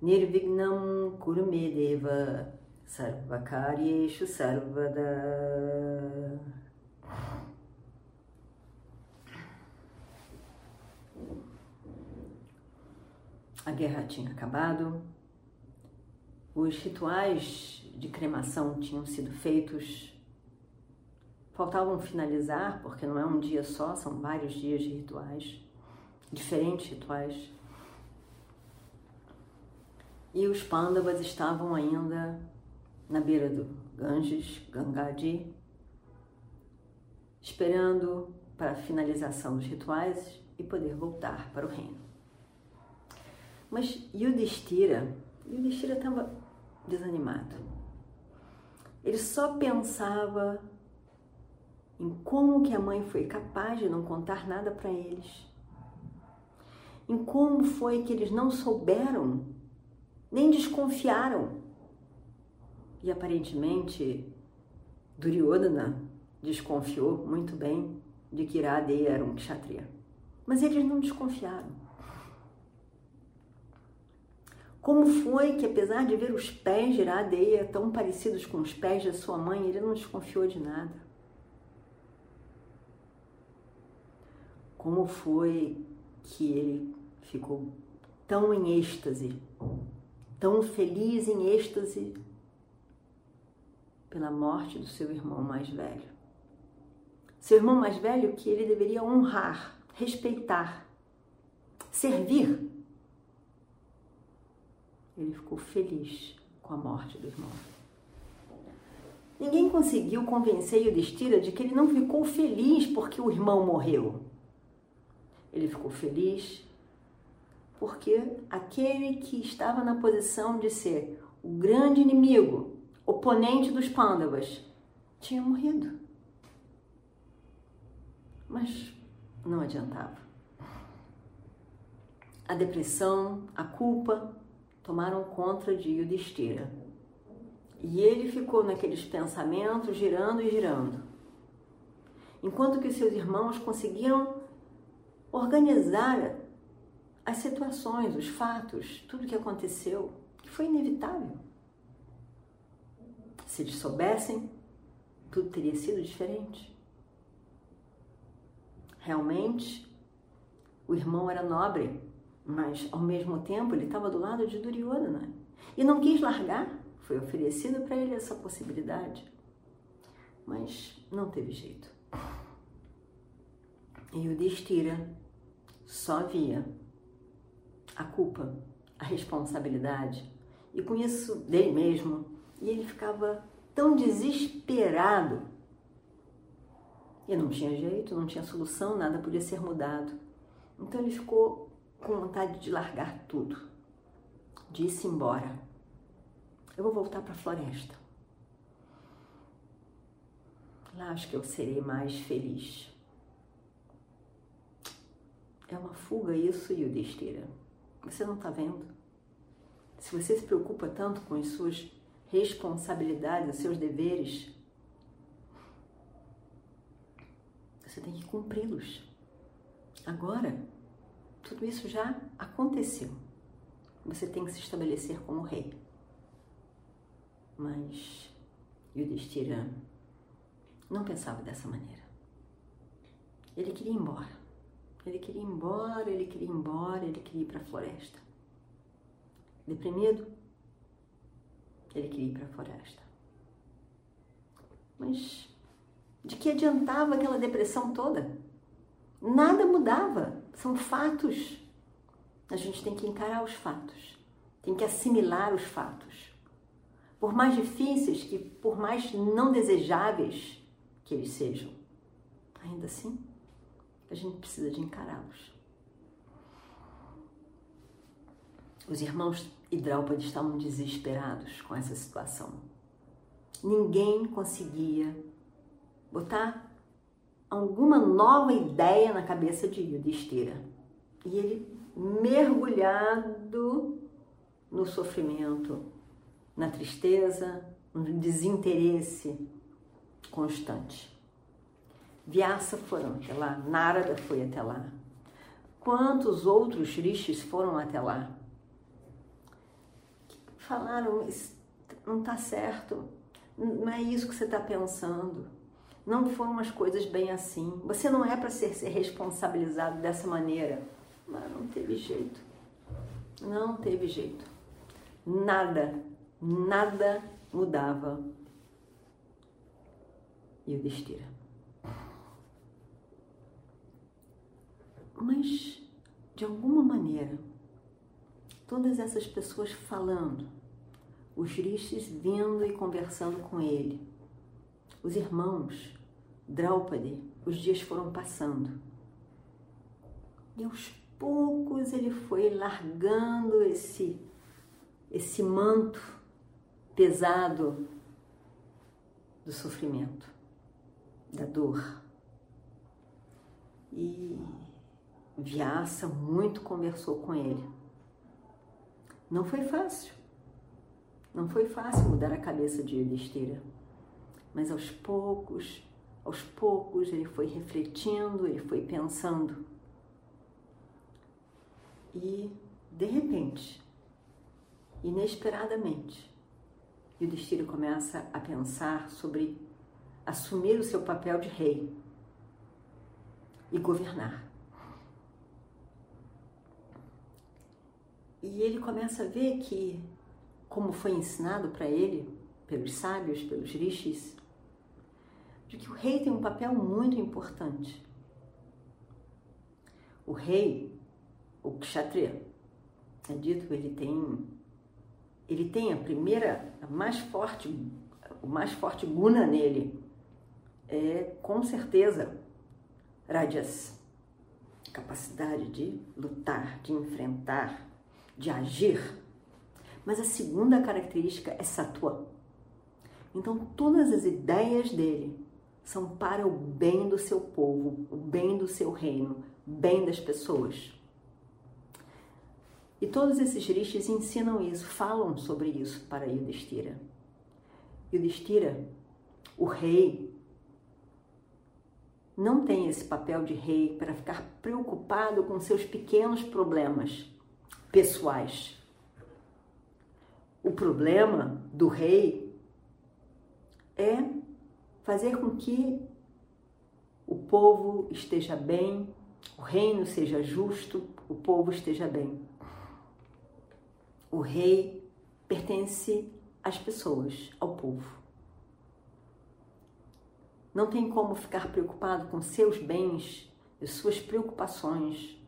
Nirvignam Kurumedeva Sarvakaryeshu Sarvada A guerra tinha acabado, os rituais de cremação tinham sido feitos, faltavam finalizar, porque não é um dia só, são vários dias de rituais, diferentes rituais. E os pândavas estavam ainda na beira do Ganges, Gangadi, esperando para a finalização dos rituais e poder voltar para o reino. Mas Yudhishthira, Yudhishthira estava desanimado. Ele só pensava em como que a mãe foi capaz de não contar nada para eles. Em como foi que eles não souberam, nem desconfiaram. E aparentemente Duryodhana desconfiou muito bem de que Iradeya era um kshatriya. Mas eles não desconfiaram. Como foi que, apesar de ver os pés de Iradeia tão parecidos com os pés da sua mãe, ele não desconfiou de nada? Como foi que ele ficou tão em êxtase, tão feliz em êxtase pela morte do seu irmão mais velho? Seu irmão mais velho que ele deveria honrar, respeitar, servir ele ficou feliz com a morte do irmão. Ninguém conseguiu convencer Yudhishthira de que ele não ficou feliz porque o irmão morreu. Ele ficou feliz porque aquele que estava na posição de ser o grande inimigo, oponente dos Pandavas, tinha morrido. Mas não adiantava. A depressão, a culpa, tomaram conta de Yudhishthira. E ele ficou naqueles pensamentos girando e girando. Enquanto que seus irmãos conseguiam organizar as situações, os fatos, tudo que aconteceu, que foi inevitável. Se eles soubessem, tudo teria sido diferente. Realmente, o irmão era nobre, mas ao mesmo tempo ele estava do lado de Duryodhana e não quis largar. Foi oferecido para ele essa possibilidade, mas não teve jeito. E o Destira só via a culpa, a responsabilidade e com isso dele mesmo. E ele ficava tão desesperado. E não tinha jeito, não tinha solução, nada podia ser mudado. Então ele ficou com vontade de largar tudo. Disse embora. Eu vou voltar para a floresta. Lá acho que eu serei mais feliz. É uma fuga isso, Yudhishthira. Você não está vendo? Se você se preocupa tanto com as suas responsabilidades, os seus deveres, você tem que cumpri-los. Agora, tudo isso já aconteceu. Você tem que se estabelecer como rei. Mas Yudhishthira não pensava dessa maneira. Ele queria ir embora. Ele queria ir embora, ele queria ir embora, ele queria ir para a floresta. Deprimido, ele queria ir para a floresta. Mas de que adiantava aquela depressão toda? Nada mudava. São fatos. A gente tem que encarar os fatos, tem que assimilar os fatos. Por mais difíceis que, por mais não desejáveis que eles sejam, ainda assim, a gente precisa de encará-los. Os irmãos Hidrálpade estavam desesperados com essa situação. Ninguém conseguia botar alguma nova ideia na cabeça de Yudhishthira. E ele mergulhado no sofrimento, na tristeza, no desinteresse constante. Vyasa foram até lá, Narada foi até lá. Quantos outros rishis foram até lá? Falaram, não está certo, não é isso que você está pensando. Não foram as coisas bem assim. Você não é para ser, ser responsabilizado dessa maneira. Mas não teve jeito. Não teve jeito. Nada, nada mudava. E o destira. Mas, de alguma maneira, todas essas pessoas falando, os rishis vindo e conversando com ele, os irmãos, Draupadi, os dias foram passando. E aos poucos ele foi largando esse, esse manto pesado do sofrimento, da dor. E Vyasa muito conversou com ele. Não foi fácil. Não foi fácil mudar a cabeça de Yudhishthira. Mas aos poucos, aos poucos ele foi refletindo, ele foi pensando. E, de repente, inesperadamente, Yudhishthira começa a pensar sobre assumir o seu papel de rei e governar. E ele começa a ver que, como foi ensinado para ele, pelos sábios, pelos rishis, de que o rei tem um papel muito importante. O rei, o kshatriya, é dito, ele tem ele tem a primeira, a mais forte, o mais forte guna nele é com certeza rajas, capacidade de lutar, de enfrentar, de agir. Mas a segunda característica é sattva. Então, todas as ideias dele são para o bem do seu povo, o bem do seu reino, bem das pessoas. E todos esses rishis ensinam isso, falam sobre isso para Yudhishthira. Yudhishthira, o rei, não tem esse papel de rei para ficar preocupado com seus pequenos problemas pessoais. O problema do rei é fazer com que o povo esteja bem, o reino seja justo, o povo esteja bem. O rei pertence às pessoas, ao povo. Não tem como ficar preocupado com seus bens, as suas preocupações,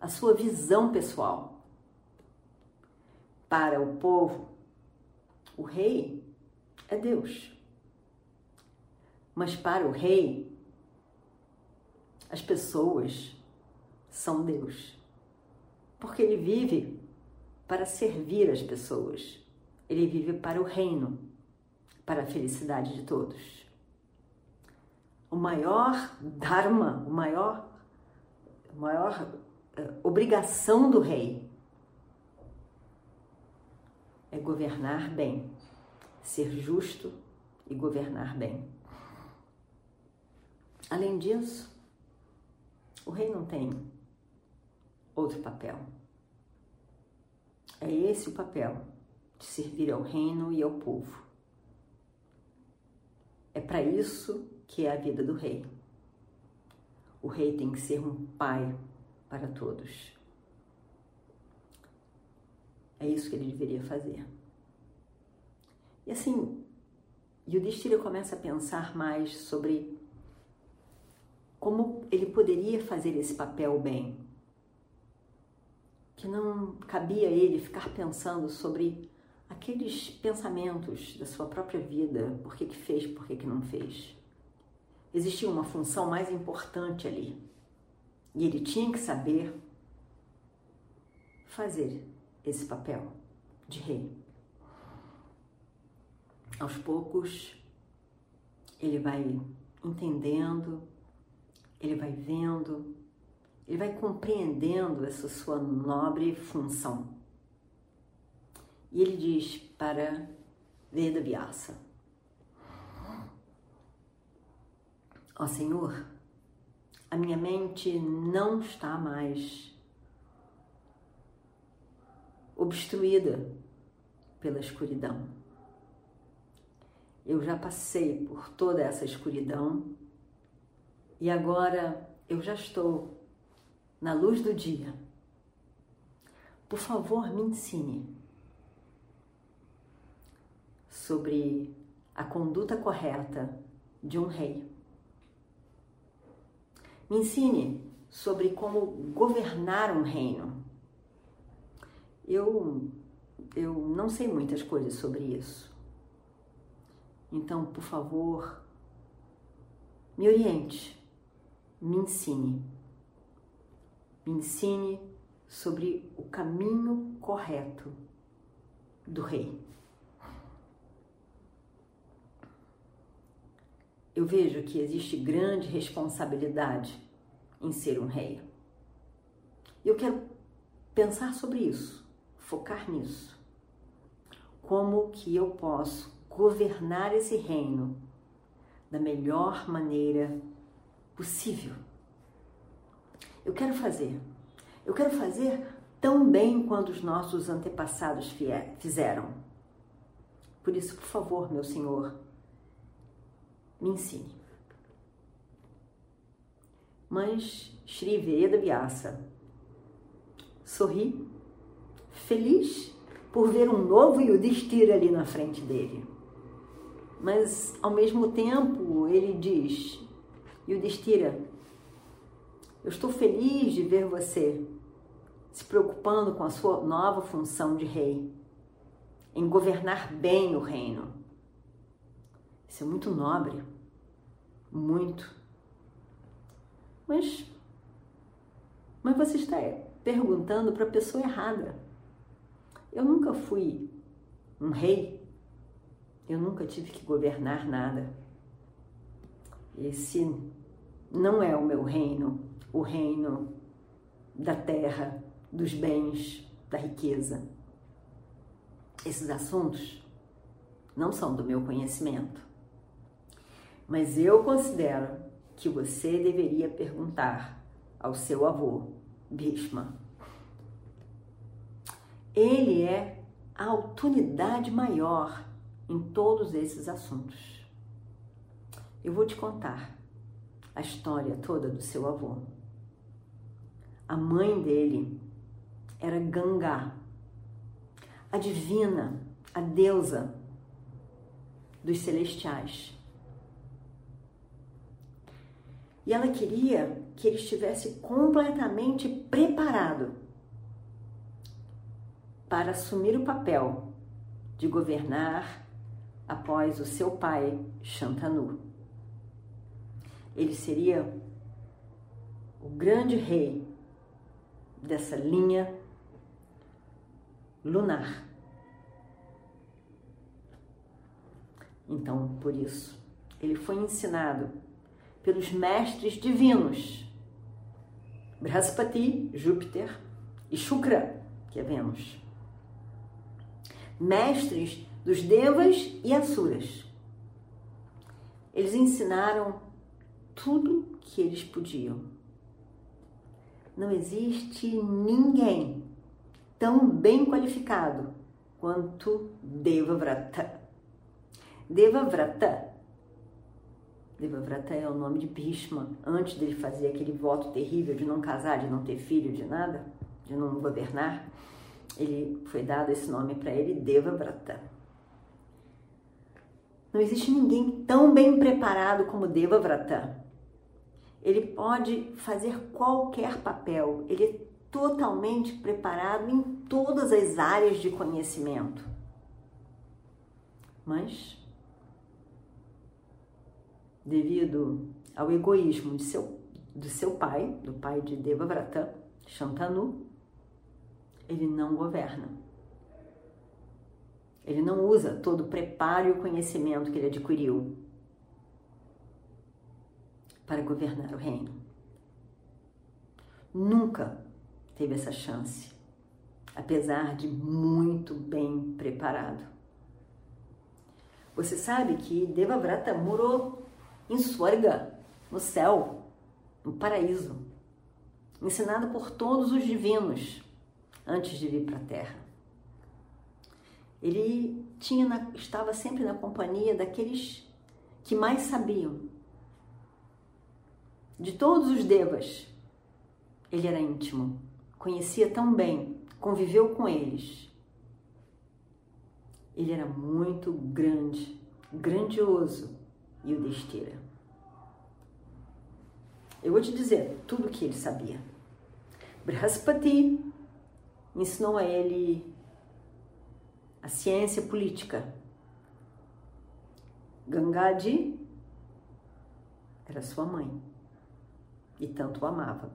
a sua visão pessoal para o povo, o rei é Deus. Mas para o rei, as pessoas são Deus. Porque ele vive para servir as pessoas. Ele vive para o reino, para a felicidade de todos. O maior dharma, o maior, a maior obrigação do rei é governar bem, ser justo e governar bem. Além disso, o rei não tem outro papel. É esse o papel de servir ao reino e ao povo. É para isso que é a vida do rei. O rei tem que ser um pai para todos. É isso que ele deveria fazer. E assim, Yudhishthira começa a pensar mais sobre como ele poderia fazer esse papel bem. Que não cabia a ele ficar pensando sobre aqueles pensamentos da sua própria vida, por que, que fez, por que, que não fez. Existia uma função mais importante ali. E ele tinha que saber fazer esse papel de rei. Aos poucos, ele vai entendendo, ele vai vendo, ele vai compreendendo essa sua nobre função. E ele diz para Veda Vyasa: Ó oh, Senhor, a minha mente não está mais obstruída pela escuridão. Eu já passei por toda essa escuridão e agora eu já estou na luz do dia. Por favor, me ensine sobre a conduta correta de um rei. Me ensine sobre como governar um reino. Eu, eu não sei muitas coisas sobre isso. Então, por favor, me oriente, me ensine. Me ensine sobre o caminho correto do rei. Eu vejo que existe grande responsabilidade em ser um rei. Eu quero pensar sobre isso, focar nisso. Como que eu posso governar esse reino da melhor maneira possível? Eu quero fazer. Eu quero fazer tão bem quanto os nossos antepassados fizeram. Por isso, por favor, meu Senhor, me ensine. Mas Shri Veda Vyasa sorri, feliz por ver um novo Yudhishthira ali na frente dele. Mas, ao mesmo tempo, ele diz, Yudhishthira, eu estou feliz de ver você se preocupando com a sua nova função de rei, em governar bem o reino. Isso é muito nobre, muito. Mas, mas você está perguntando para a pessoa errada. Eu nunca fui um rei, eu nunca tive que governar nada. Esse não é o meu reino, o reino da terra, dos bens, da riqueza. Esses assuntos não são do meu conhecimento. Mas eu considero que você deveria perguntar ao seu avô, Bhishma. Ele é a autoridade maior em todos esses assuntos. Eu vou te contar a história toda do seu avô. A mãe dele era Ganga, a divina, a deusa dos celestiais. E ela queria que ele estivesse completamente preparado para assumir o papel de governar após o seu pai, Shantanu. Ele seria o grande rei dessa linha lunar. Então, por isso, ele foi ensinado pelos mestres divinos, Brahaspati, Júpiter, e Shukra, que é Vênus. Mestres dos Devas e Asuras. Eles ensinaram tudo que eles podiam. Não existe ninguém tão bem qualificado quanto Devavrata. Devavrata Devavrata é o nome de Bhishma, antes dele fazer aquele voto terrível de não casar, de não ter filho, de nada, de não governar, ele foi dado esse nome para ele, Devavrata. Não existe ninguém tão bem preparado como Devavrata. Ele pode fazer qualquer papel, ele é totalmente preparado em todas as áreas de conhecimento. Mas devido ao egoísmo de seu, do seu pai, do pai de Devavrata, Shantanu, ele não governa. Ele não usa todo o preparo e o conhecimento que ele adquiriu para governar o reino. Nunca teve essa chance, apesar de muito bem preparado. Você sabe que Devavrata morou em Swarga, no céu, no paraíso, ensinado por todos os divinos antes de vir para a Terra. Ele tinha na, estava sempre na companhia daqueles que mais sabiam. De todos os devas, ele era íntimo, conhecia tão bem, conviveu com eles. Ele era muito grande, grandioso, e o Destira. Eu vou te dizer tudo o que ele sabia. Brihaspati ensinou a ele a ciência política. Gangadi era sua mãe e tanto o amava.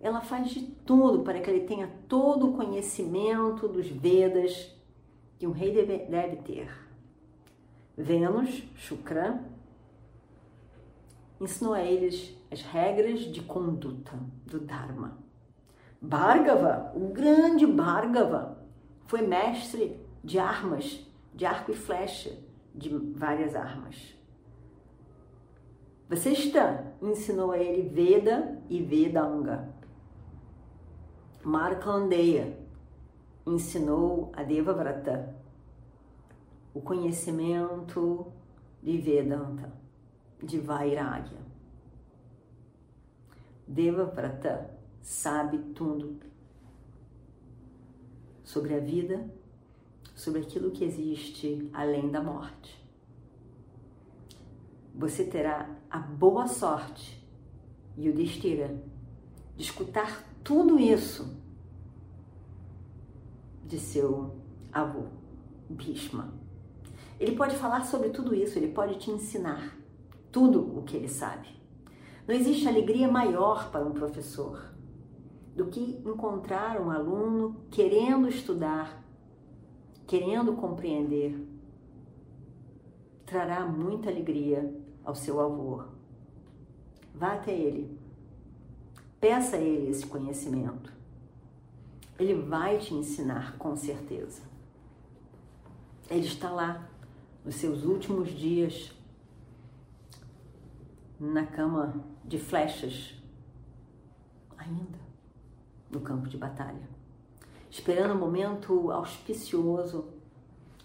Ela faz de tudo para que ele tenha todo o conhecimento dos Vedas que um rei deve, deve ter. Vênus, Shukra, ensinou a eles as regras de conduta do Dharma. Bhargava, o grande Bhargava, foi mestre de armas, de arco e flecha, de várias armas. Vasishtha ensinou a ele Veda e Vedanga. Markandeya ensinou a Devavrata o conhecimento de Vedanta, de Vairagya. Devavrata sabe tudo sobre a vida, sobre aquilo que existe além da morte. Você terá a boa sorte, e o Yudhishthira, de escutar tudo isso de seu avô, Bhishma. Ele pode falar sobre tudo isso, ele pode te ensinar tudo o que ele sabe. Não existe alegria maior para um professor do que encontrar um aluno querendo estudar, querendo compreender. Trará muita alegria ao seu avô. Vá até ele. Peça a ele esse conhecimento. Ele vai te ensinar com certeza. Ele está lá nos seus últimos dias na cama de flechas, ainda no campo de batalha, esperando o um momento auspicioso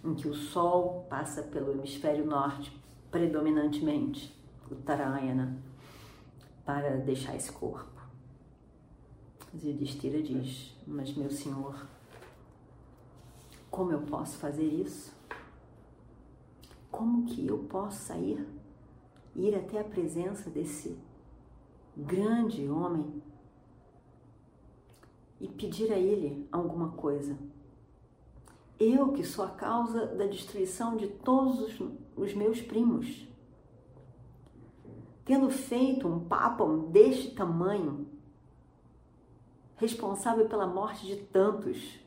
em que o sol passa pelo hemisfério norte predominantemente, o Tarayana, para deixar esse corpo. Yudhishthira diz: Mas meu senhor, como eu posso fazer isso? Como que eu posso sair, ir até a presença desse grande homem e pedir a ele alguma coisa? Eu que sou a causa da destruição de todos os, os meus primos. Tendo feito um papam deste tamanho, responsável pela morte de tantos,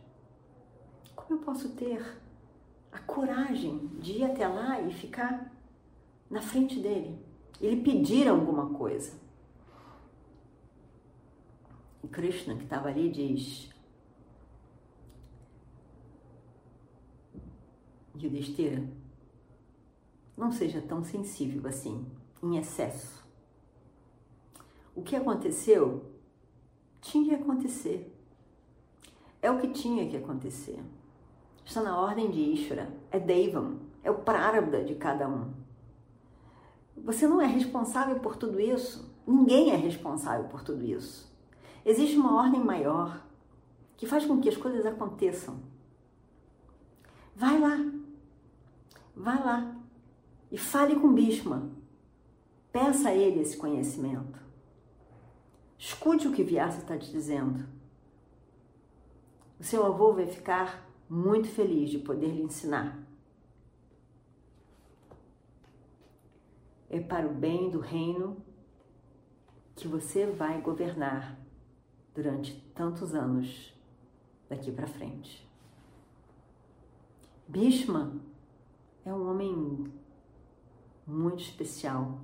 como eu posso ter a coragem de ir até lá e ficar na frente dele, ele pedir alguma coisa. E Krishna, que estava ali, diz: Yudhishthira, não seja tão sensível assim, em excesso. O que aconteceu tinha que acontecer. É o que tinha que acontecer está na ordem de Ishvara, é Devam, é o Prarabdha de cada um. Você não é responsável por tudo isso, ninguém é responsável por tudo isso. Existe uma ordem maior que faz com que as coisas aconteçam. Vai lá, vai lá e fale com Bhishma. Peça a ele esse conhecimento. Escute o que Vyasa está te dizendo. O seu avô vai ficar muito feliz de poder lhe ensinar. É para o bem do reino que você vai governar durante tantos anos daqui para frente. Bhishma é um homem muito especial,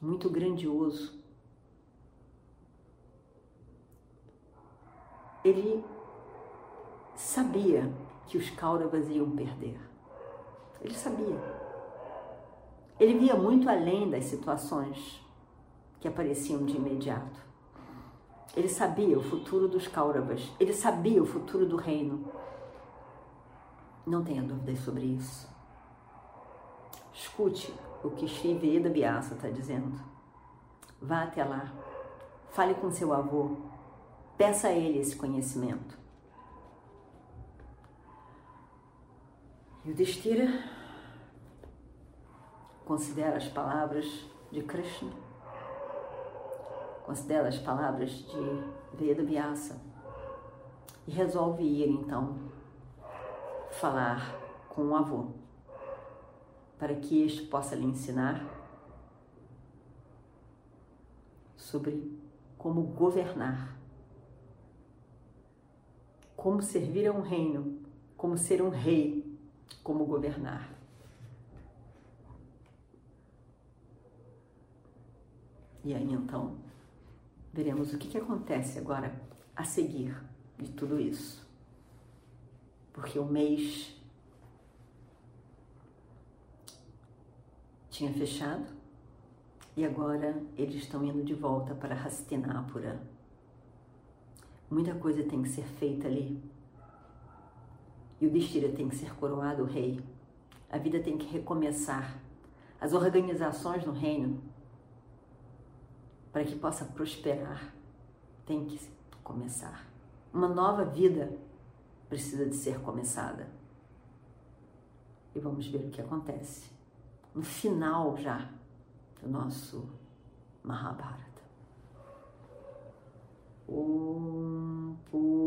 muito grandioso. Ele sabia que os Kauravas iam perder. Ele sabia. Ele via muito além das situações que apareciam de imediato. Ele sabia o futuro dos Kauravas, ele sabia o futuro do reino. Não tenha dúvidas sobre isso. Escute o que Sri Veda está dizendo. Vá até lá, fale com seu avô, peça a ele esse conhecimento. O Destira considera as palavras de Krishna, considera as palavras de Veda Vyasa. E resolve ir então falar com o avô para que este possa lhe ensinar sobre como governar, como servir a um reino, como ser um rei, como governar. E aí então veremos o que, que acontece agora a seguir de tudo isso. Porque o mês tinha fechado e agora eles estão indo de volta para Hastinapura. Muita coisa tem que ser feita ali. E o Destira tem que ser coroado rei. A vida tem que recomeçar. As organizações no reino, para que possa prosperar, tem que começar. Uma nova vida precisa de ser começada. E vamos ver o que acontece no final já do nosso Mahabharata. Om